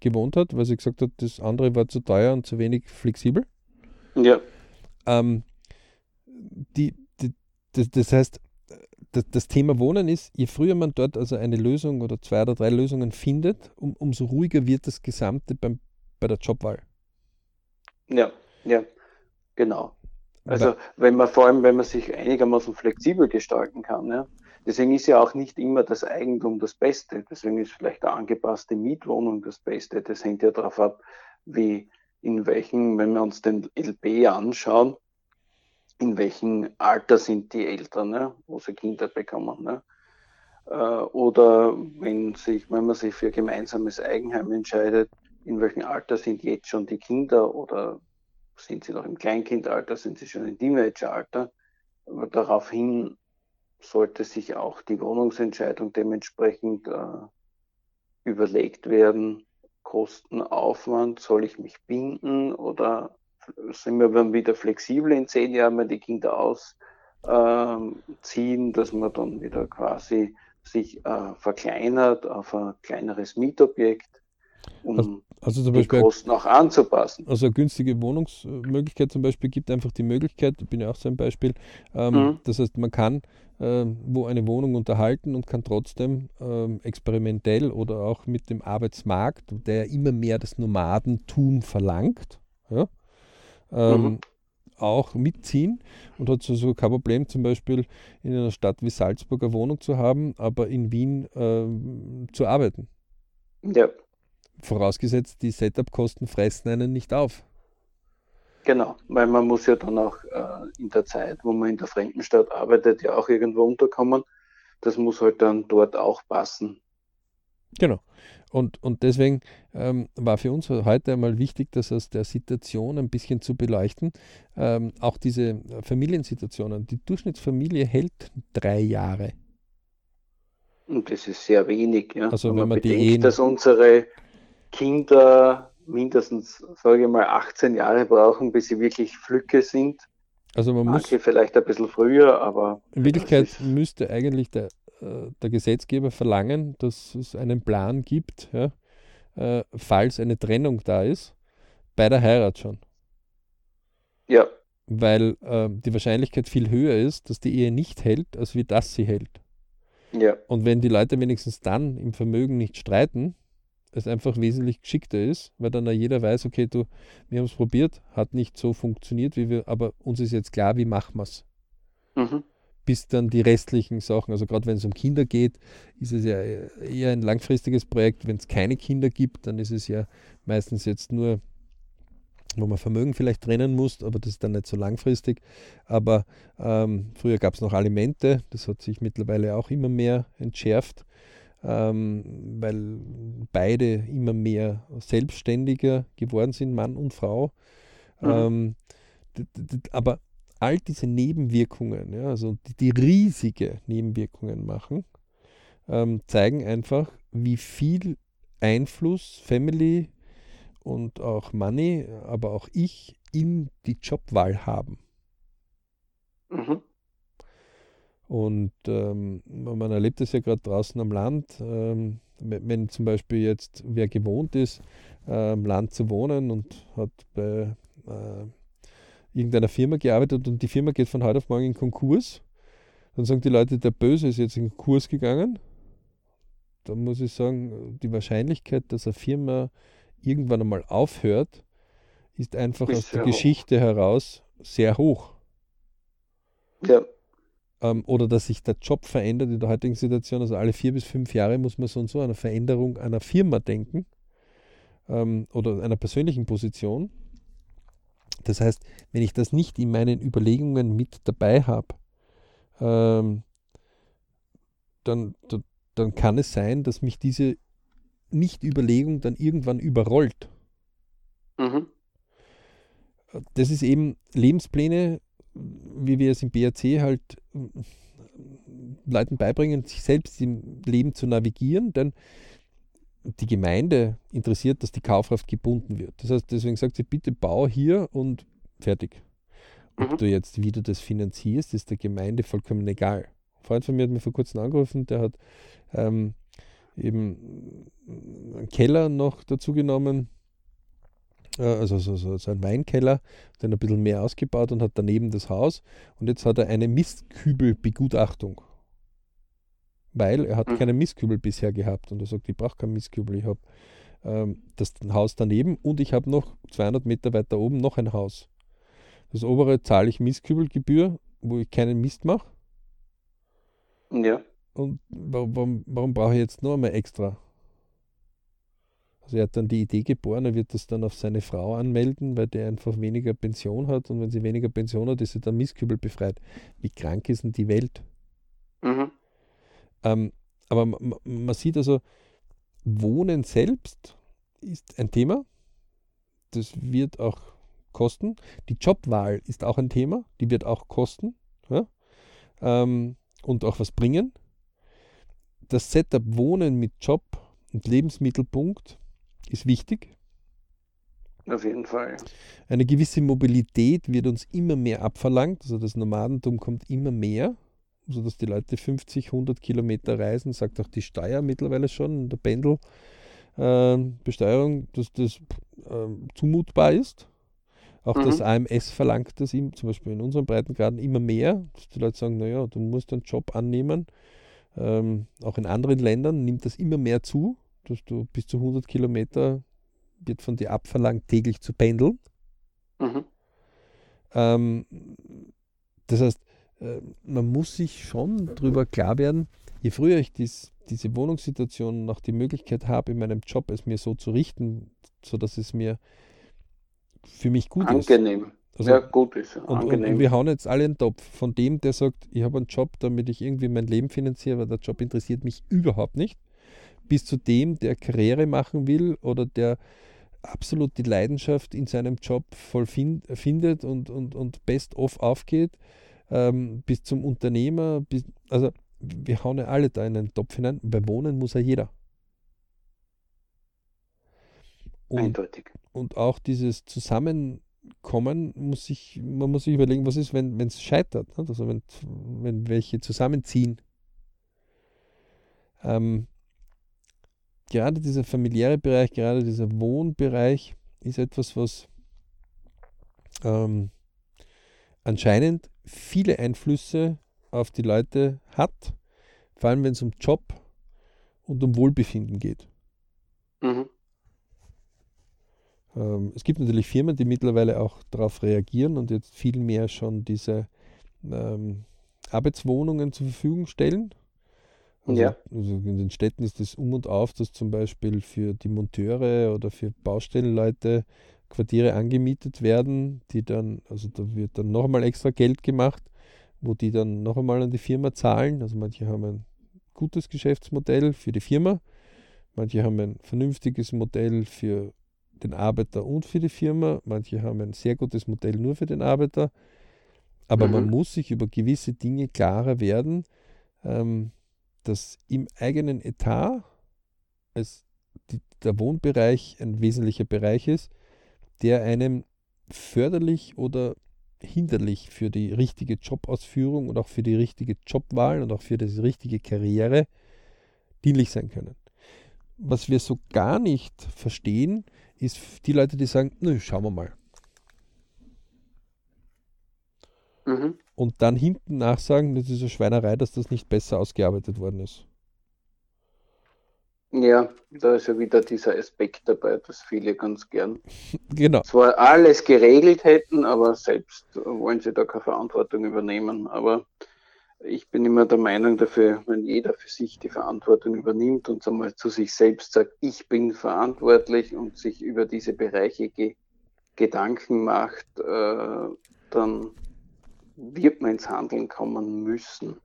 gewohnt hat, weil sie gesagt hat, das andere war zu teuer und zu wenig flexibel. Ja. Die, die, das, das heißt, das, das, Thema Wohnen ist, je früher man dort also eine Lösung oder zwei oder drei Lösungen findet, um, umso ruhiger wird das Gesamte beim, bei der Jobwahl. Ja, ja, genau. Also wenn man vor allem, wenn man sich einigermaßen flexibel gestalten kann, ja. Deswegen ist ja auch nicht immer das Eigentum das Beste. Deswegen ist vielleicht eine angepasste Mietwohnung das Beste. Das hängt ja darauf ab, wie, in welchen, wenn wir uns den LB anschauen, in welchem Alter sind die Eltern, ne, wo sie Kinder bekommen. Ne? Äh, oder wenn, sich, wenn man sich für gemeinsames Eigenheim entscheidet, in welchem Alter sind jetzt schon die Kinder oder sind sie noch im Kleinkindalter, sind sie schon im Teenageralter. Aber daraufhin sollte sich auch die Wohnungsentscheidung dementsprechend äh, überlegt werden. Kosten, Aufwand, soll ich mich binden oder sind wir dann wieder flexibel in zehn Jahren, wenn die Kinder ausziehen, äh, dass man dann wieder quasi sich äh, verkleinert auf ein kleineres Mietobjekt um also, also zum Beispiel, die Kosten auch anzupassen. Also eine günstige Wohnungsmöglichkeit zum Beispiel gibt einfach die Möglichkeit, bin ja auch so ein Beispiel, ähm, mhm. das heißt, man kann äh, wo eine Wohnung unterhalten und kann trotzdem ähm, experimentell oder auch mit dem Arbeitsmarkt, der immer mehr das Nomadentum verlangt, ja, ähm, mhm. auch mitziehen und hat so, so kein Problem, zum Beispiel in einer Stadt wie Salzburg eine Wohnung zu haben, aber in Wien äh, zu arbeiten. Ja vorausgesetzt, die Setup-Kosten fressen einen nicht auf. Genau, weil man muss ja dann auch äh, in der Zeit, wo man in der Fremdenstadt arbeitet, ja auch irgendwo unterkommen. Das muss halt dann dort auch passen. Genau. Und, und deswegen ähm, war für uns heute einmal wichtig, das aus der Situation ein bisschen zu beleuchten. Ähm, auch diese Familiensituationen. Die Durchschnittsfamilie hält drei Jahre. Und das ist sehr wenig. Ja. Also wenn, wenn man bedenkt, die Ehen... dass unsere Kinder mindestens, sage ich mal, 18 Jahre brauchen, bis sie wirklich Flücke sind. Also man Manche muss vielleicht ein bisschen früher, aber. In Wirklichkeit müsste eigentlich der, äh, der Gesetzgeber verlangen, dass es einen Plan gibt, ja, äh, falls eine Trennung da ist, bei der Heirat schon. Ja. Weil äh, die Wahrscheinlichkeit viel höher ist, dass die Ehe nicht hält, als wie das sie hält. Ja. Und wenn die Leute wenigstens dann im Vermögen nicht streiten, es einfach wesentlich geschickter ist, weil dann jeder weiß, okay, du, wir haben es probiert, hat nicht so funktioniert, wie wir, aber uns ist jetzt klar, wie machen wir es. Mhm. Bis dann die restlichen Sachen, also gerade wenn es um Kinder geht, ist es ja eher ein langfristiges Projekt. Wenn es keine Kinder gibt, dann ist es ja meistens jetzt nur, wo man Vermögen vielleicht trennen muss, aber das ist dann nicht so langfristig. Aber ähm, früher gab es noch Alimente, das hat sich mittlerweile auch immer mehr entschärft ähm, weil beide immer mehr selbstständiger geworden sind, Mann und Frau. Mhm. Ähm, aber all diese Nebenwirkungen, ja, also die, die riesige Nebenwirkungen machen, ähm, zeigen einfach, wie viel Einfluss Family und auch Money, aber auch ich in die Jobwahl haben. Mhm. Und ähm, man erlebt es ja gerade draußen am Land, ähm, wenn zum Beispiel jetzt wer gewohnt ist, äh, am Land zu wohnen und hat bei äh, irgendeiner Firma gearbeitet und die Firma geht von heute auf morgen in Konkurs, dann sagen die Leute, der Böse ist jetzt in Konkurs gegangen. Da muss ich sagen, die Wahrscheinlichkeit, dass eine Firma irgendwann einmal aufhört, ist einfach ist aus der hoch. Geschichte heraus sehr hoch. Ja ähm, oder dass sich der Job verändert in der heutigen Situation. Also alle vier bis fünf Jahre muss man so und so an eine Veränderung einer Firma denken ähm, oder einer persönlichen Position. Das heißt, wenn ich das nicht in meinen Überlegungen mit dabei habe, ähm, dann, dann kann es sein, dass mich diese Nicht-Überlegung dann irgendwann überrollt. Mhm. Das ist eben Lebenspläne wie wir es im BRC halt äh, Leuten beibringen, sich selbst im Leben zu navigieren, denn die Gemeinde interessiert, dass die Kaufkraft gebunden wird. Das heißt, deswegen sagt sie, bitte bau hier und fertig. Ob mhm. du jetzt wieder das finanzierst, ist der Gemeinde vollkommen egal. Ein Freund von mir hat mir vor kurzem angerufen, der hat ähm, eben einen Keller noch dazu genommen, also so, so, so ein Weinkeller, den ein bisschen mehr ausgebaut und hat daneben das Haus. Und jetzt hat er eine Mistkübelbegutachtung. Weil er hat mhm. keinen Mistkübel bisher gehabt. Und er sagt, ich brauche keinen Mistkübel. Ich habe ähm, das Haus daneben und ich habe noch 200 Meter weiter oben noch ein Haus. Das obere zahle ich Mistkübelgebühr, wo ich keinen Mist mache. Ja. Und warum, warum, warum brauche ich jetzt noch einmal extra? Also er hat dann die Idee geboren, er wird das dann auf seine Frau anmelden, weil der einfach weniger Pension hat und wenn sie weniger Pension hat, ist sie dann Misskübel befreit. Wie krank ist denn die Welt? Mhm. Ähm, aber man, man sieht also, Wohnen selbst ist ein Thema. Das wird auch kosten. Die Jobwahl ist auch ein Thema, die wird auch kosten ja? ähm, und auch was bringen. Das Setup Wohnen mit Job und Lebensmittelpunkt ist wichtig. Auf jeden Fall. Eine gewisse Mobilität wird uns immer mehr abverlangt. Also das Nomadentum kommt immer mehr, sodass die Leute 50, 100 Kilometer reisen, sagt auch die Steuer mittlerweile schon, der Pendelbesteuerung, äh, dass das äh, zumutbar ist. Auch mhm. das AMS verlangt das ihm, zum Beispiel in unseren Breitengraden, immer mehr, dass die Leute sagen, naja, du musst einen Job annehmen. Ähm, auch in anderen Ländern nimmt das immer mehr zu dass du bis zu 100 Kilometer wird von dir abverlangt, täglich zu pendeln. Mhm. Ähm, das heißt, äh, man muss sich schon darüber klar werden, je früher ich dies diese Wohnungssituation noch die Möglichkeit habe, in meinem Job es mir so zu richten, sodass es mir für mich gut Angenehm. ist. Angenehm. Also, ja, gut ist. Und, und, und, wir hauen jetzt alle einen Topf. Von dem, der sagt, ich habe einen Job, damit ich irgendwie mein Leben finanziere, weil der Job interessiert mich überhaupt nicht, bis zu dem, der Karriere machen will oder der absolut die Leidenschaft in seinem Job voll find, findet und, und, und best off aufgeht, ähm, bis zum Unternehmer. Bis, also wir hauen ja alle da in einen Topf hinein. Bei Wohnen muss ja jeder. Und, Eindeutig. Und auch dieses Zusammenkommen muss sich, man muss sich überlegen, was ist, wenn es scheitert, ne? also wenn, wenn welche zusammenziehen. Ähm, gerade dieser familiäre Bereich, gerade dieser Wohnbereich ist etwas, was ähm, anscheinend viele Einflüsse auf die Leute hat, vor allem wenn es um Job und um Wohlbefinden geht. Mhm. Ähm, es gibt natürlich Firmen, die mittlerweile auch darauf reagieren und jetzt viel mehr schon diese ähm, Arbeitswohnungen zur Verfügung stellen. Also, ja. also in den Städten ist es um und auf, dass zum Beispiel für die Monteure oder für Baustellenleute Quartiere angemietet werden, die dann, also da wird dann noch einmal extra Geld gemacht, wo die dann noch einmal an die Firma zahlen. Also manche haben ein gutes Geschäftsmodell für die Firma, manche haben ein vernünftiges Modell für den Arbeiter und für die Firma, manche haben ein sehr gutes Modell nur für den Arbeiter. Aber mhm. man muss sich über gewisse Dinge klarer werden, ähm, dass im eigenen Etat es die, der Wohnbereich ein wesentlicher Bereich ist, der einem förderlich oder hinderlich für die richtige Jobausführung und auch für die richtige Jobwahl und auch für die richtige Karriere dienlich sein können. Was wir so gar nicht verstehen, ist die Leute, die sagen, nö, schauen wir mal. Mhm und dann hinten nachsagen, das ist eine Schweinerei, dass das nicht besser ausgearbeitet worden ist. Ja, da ist ja wieder dieser Aspekt dabei, dass viele ganz gern [laughs] genau. zwar alles geregelt hätten, aber selbst wollen sie da keine Verantwortung übernehmen. Aber ich bin immer der Meinung dafür, wenn jeder für sich die Verantwortung übernimmt und einmal zu sich selbst sagt, ich bin verantwortlich und sich über diese Bereiche ge Gedanken macht, äh, dann wird man ins Handeln kommen müssen.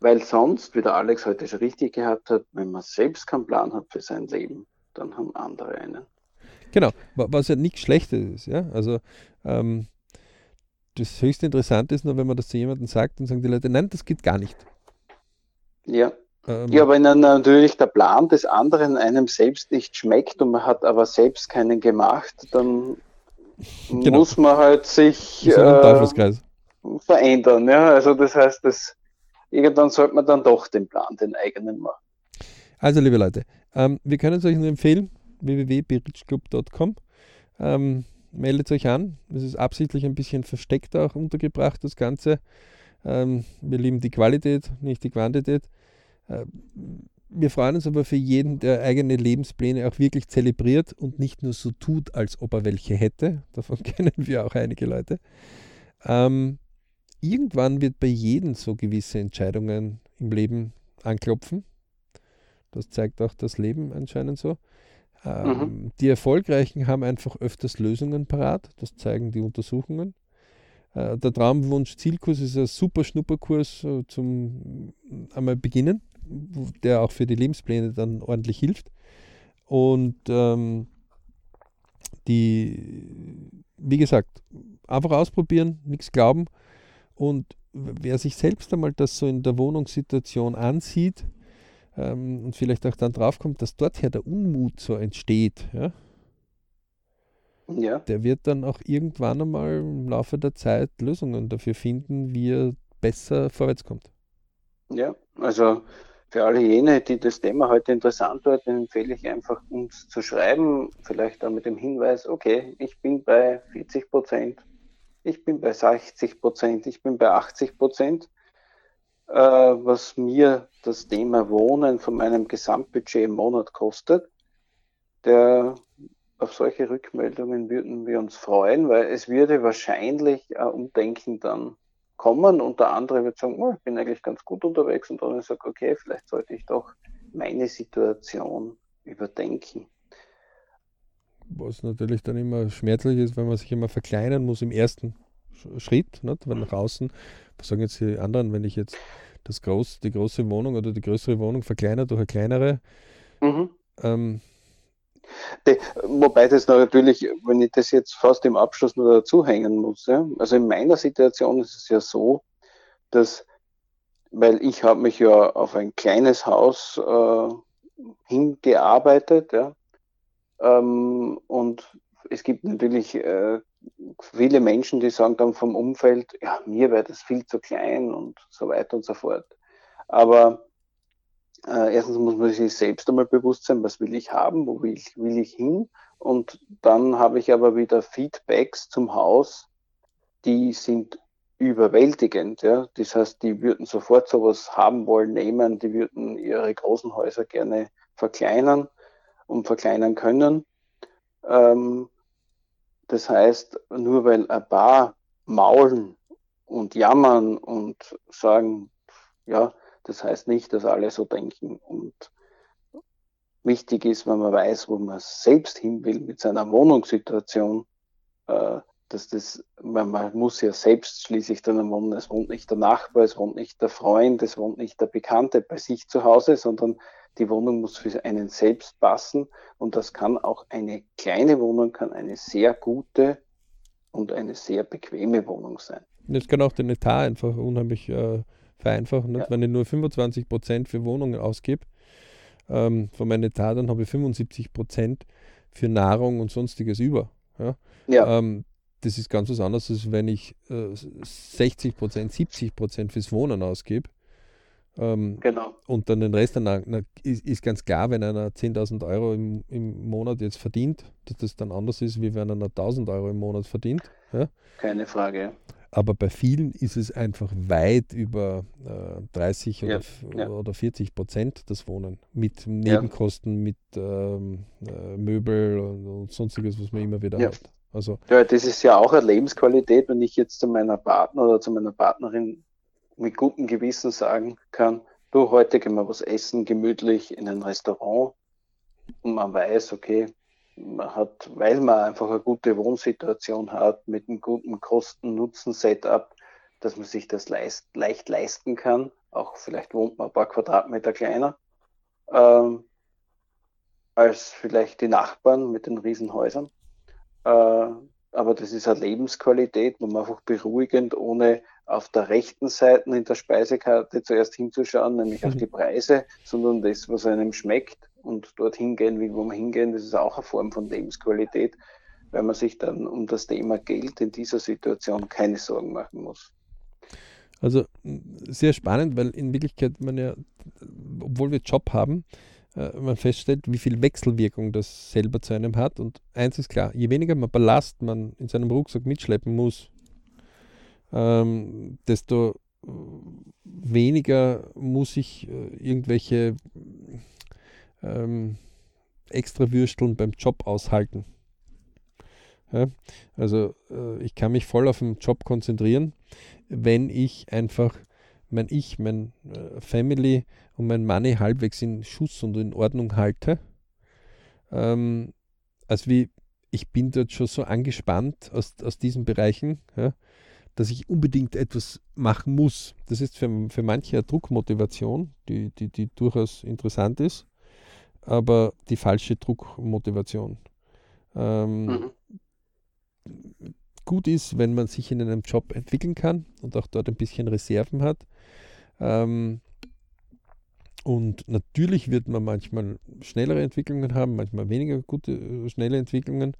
Weil sonst, wie der Alex heute schon richtig gehabt hat, wenn man selbst keinen Plan hat für sein Leben, dann haben andere einen. Genau, was ja nichts Schlechtes ist. Ja? Also ähm, das höchst Interessante ist nur, wenn man das zu jemandem sagt, dann sagen die Leute, nein, das geht gar nicht. Ja. Ähm, ja, wenn dann natürlich der Plan des anderen einem selbst nicht schmeckt und man hat aber selbst keinen gemacht, dann genau. muss man halt sich äh, verändern. Ja? Also das heißt, dass irgendwann sollte man dann doch den Plan, den eigenen machen. Also liebe Leute, ähm, wir können es euch nur empfehlen, www.berichclub.com. Ähm, meldet euch an. Es ist absichtlich ein bisschen versteckt auch untergebracht, das Ganze. Ähm, wir lieben die Qualität, nicht die Quantität. Äh, wir freuen uns aber für jeden, der eigene Lebenspläne auch wirklich zelebriert und nicht nur so tut, als ob er welche hätte. Davon [laughs] kennen wir auch einige Leute. Ähm, irgendwann wird bei jedem so gewisse Entscheidungen im Leben anklopfen. Das zeigt auch das Leben anscheinend so. Ähm, mhm. Die Erfolgreichen haben einfach öfters Lösungen parat. Das zeigen die Untersuchungen. Äh, der Traumwunsch Zielkurs ist ein super Schnupperkurs äh, zum einmal beginnen der auch für die Lebenspläne dann ordentlich hilft. Und ähm, die, wie gesagt, einfach ausprobieren, nichts glauben. Und wer sich selbst einmal das so in der Wohnungssituation ansieht ähm, und vielleicht auch dann draufkommt, dass dort her der Unmut so entsteht, ja, ja. der wird dann auch irgendwann einmal im Laufe der Zeit Lösungen dafür finden, wie er besser vorwärts kommt. Ja, also für alle jene, die das Thema heute interessant wird, empfehle ich einfach, uns zu schreiben, vielleicht auch mit dem Hinweis, okay, ich bin bei 40 Prozent, ich bin bei 60 Prozent, ich bin bei 80 Prozent, äh, was mir das Thema Wohnen von meinem Gesamtbudget im Monat kostet. Der, auf solche Rückmeldungen würden wir uns freuen, weil es würde wahrscheinlich ein Umdenken dann kommen und der andere wird sagen, oh, ich bin eigentlich ganz gut unterwegs und dann sagt, okay, vielleicht sollte ich doch meine Situation überdenken. Was natürlich dann immer schmerzlich ist, wenn man sich immer verkleinern muss im ersten Schritt, nicht? weil nach außen, was sagen jetzt die anderen, wenn ich jetzt das groß, die große Wohnung oder die größere Wohnung verkleinere durch eine kleinere, mhm. ähm, De, wobei das natürlich, wenn ich das jetzt fast im Abschluss nur dazu hängen muss, ja, also in meiner Situation ist es ja so, dass, weil ich habe mich ja auf ein kleines Haus äh, hingearbeitet, ja, ähm, und es gibt natürlich äh, viele Menschen, die sagen dann vom Umfeld, ja, mir wäre das viel zu klein und so weiter und so fort. Aber äh, erstens muss man sich selbst einmal bewusst sein, was will ich haben, wo will ich, will ich hin. Und dann habe ich aber wieder Feedbacks zum Haus, die sind überwältigend. Ja? Das heißt, die würden sofort sowas haben wollen, nehmen, die würden ihre großen Häuser gerne verkleinern und verkleinern können. Ähm, das heißt, nur weil ein paar maulen und jammern und sagen, ja, das heißt nicht, dass alle so denken. Und wichtig ist, wenn man weiß, wo man selbst hin will mit seiner Wohnungssituation, äh, dass das, man, man muss ja selbst schließlich dann wohnen. Es wohnt nicht der Nachbar, es wohnt nicht der Freund, es wohnt nicht der Bekannte bei sich zu Hause, sondern die Wohnung muss für einen selbst passen. Und das kann auch eine kleine Wohnung, kann eine sehr gute und eine sehr bequeme Wohnung sein. Das kann auch den Etat einfach unheimlich äh, vereinfachen. Ja. Wenn ich nur 25 Prozent für Wohnungen ausgebe, ähm, von meinem Etat, dann habe ich 75 Prozent für Nahrung und sonstiges über. Ja? ja. Ähm, das ist ganz was anderes, als wenn ich äh, 60 Prozent, 70 Prozent fürs Wohnen ausgebe. Ähm, genau. Und dann den Rest, dann, na, ist, ist, ganz klar, wenn einer 10.000 Euro im, im Monat jetzt verdient, dass das dann anders ist, wie wenn einer 1.000 Euro im Monat verdient. Ja? Keine Frage. Aber bei vielen ist es einfach weit über äh, 30 oder, ja, oder 40 Prozent das Wohnen. Mit Nebenkosten, ja. mit ähm, äh, Möbel und, und, sonstiges, was man immer wieder hat. Also, ja, das ist ja auch eine Lebensqualität, wenn ich jetzt zu meiner Partner oder zu meiner Partnerin mit gutem Gewissen sagen kann, du, heute gehen wir was essen, gemütlich in ein Restaurant und man weiß, okay, man hat, weil man einfach eine gute Wohnsituation hat, mit einem guten Kosten-Nutzen-Setup, dass man sich das leist, leicht leisten kann. Auch vielleicht wohnt man ein paar Quadratmeter kleiner ähm, als vielleicht die Nachbarn mit den Riesenhäusern. Äh, aber das ist eine Lebensqualität, wo man einfach beruhigend, ohne auf der rechten Seite in der Speisekarte zuerst hinzuschauen, nämlich auf die Preise, sondern das, was einem schmeckt und dorthin gehen, wie wo man hingehen, das ist auch eine Form von Lebensqualität, weil man sich dann um das Thema Geld in dieser Situation keine Sorgen machen muss. Also sehr spannend, weil in Wirklichkeit man ja, obwohl wir Job haben, äh, man feststellt, wie viel Wechselwirkung das selber zu einem hat. Und eins ist klar, je weniger man Ballast man in seinem Rucksack mitschleppen muss, ähm, desto weniger muss ich äh, irgendwelche ähm, extra Würsteln beim Job aushalten. Ja, also äh, ich kann mich voll auf den Job konzentrieren, wenn ich einfach mein Ich, mein äh, Family und mein Money halbwegs in Schuss und in Ordnung halte. Ähm, also wie ich bin dort schon so angespannt aus, aus diesen Bereichen, ja, dass ich unbedingt etwas machen muss. Das ist für, für manche eine Druckmotivation, die, die, die durchaus interessant ist aber die falsche Druckmotivation. Ähm, mhm. Gut ist, wenn man sich in einem Job entwickeln kann und auch dort ein bisschen Reserven hat. Ähm, und natürlich wird man manchmal schnellere Entwicklungen haben, manchmal weniger gute, äh, schnelle Entwicklungen.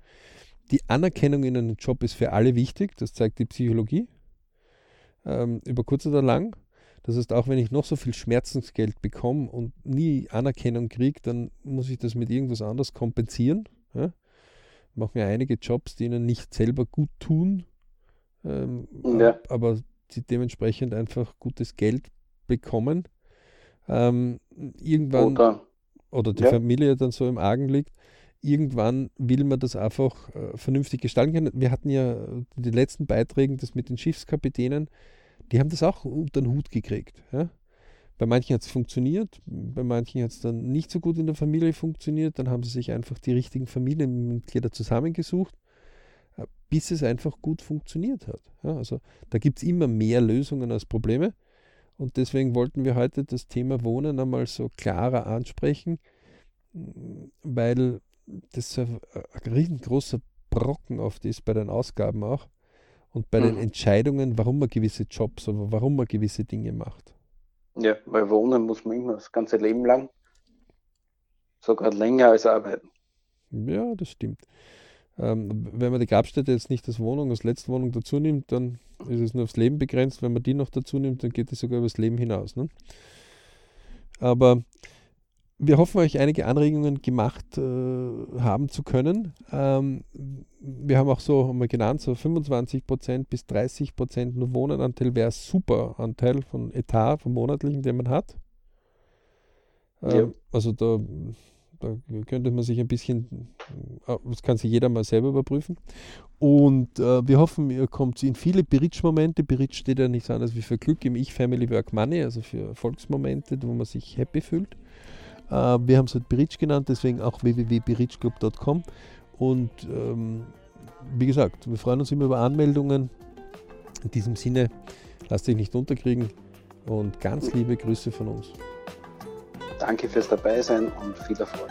Die Anerkennung in einem Job ist für alle wichtig, das zeigt die Psychologie. Ähm, über kurz oder lang. Das heißt, auch wenn ich noch so viel Schmerzensgeld bekomme und nie Anerkennung kriege, dann muss ich das mit irgendwas anderes kompensieren. Ja? Ich mache mir einige Jobs, die ihnen nicht selber gut tun, ähm, ja. aber die dementsprechend einfach gutes Geld bekommen. Ähm, irgendwann oder, oder die ja. Familie dann so im Argen liegt, irgendwann will man das einfach äh, vernünftig gestalten können. Wir hatten ja die letzten Beiträge, das mit den Schiffskapitänen, die haben das auch unter den Hut gekriegt. Ja? Bei manchen hat es funktioniert, bei manchen hat es dann nicht so gut in der Familie funktioniert. Dann haben sie sich einfach die richtigen Familienmitglieder zusammengesucht, äh, bis es einfach gut funktioniert hat. Ja, also da gibt es immer mehr Lösungen als Probleme. Und deswegen wollten wir heute das Thema Wohnen einmal so klarer ansprechen, weil das ein, ein riesengroßer Brocken oft ist bei den Ausgaben auch und bei mhm. den Entscheidungen, warum man gewisse Jobs oder warum man gewisse Dinge macht. Ja, weil wohnen muss man immer das ganze Leben lang. Sogar länger als arbeiten. Ja, das stimmt. Ähm, wenn man die Grabstätte jetzt nicht als Wohnung, als letzte Wohnung dazu nimmt, dann ist es nur aufs Leben begrenzt. Wenn man die noch dazu nimmt, dann geht es sogar übers Leben hinaus. Ne? Aber wir hoffen, euch einige Anregungen gemacht äh, haben zu können. Ähm, wir haben auch so haben wir genannt, so 25% bis 30% nur Wohnenanteil wäre super Anteil von Etat, vom monatlichen, den man hat. Ähm, ja. Also da, da könnte man sich ein bisschen, äh, das kann sich jeder mal selber überprüfen. Und äh, wir hoffen, ihr kommt in viele Bridge-Momente. Bridge steht ja nichts anderes wie für Glück im Ich, Family, Work, Money, also für Erfolgsmomente, wo man sich happy fühlt. Äh, wir haben es halt Bridge genannt, deswegen auch www.bridgeclub.com. Und ähm, wie gesagt, wir freuen uns immer über Anmeldungen. In diesem Sinne, lasst dich nicht unterkriegen und ganz liebe Grüße von uns. Danke fürs Dabeisein und viel Erfolg.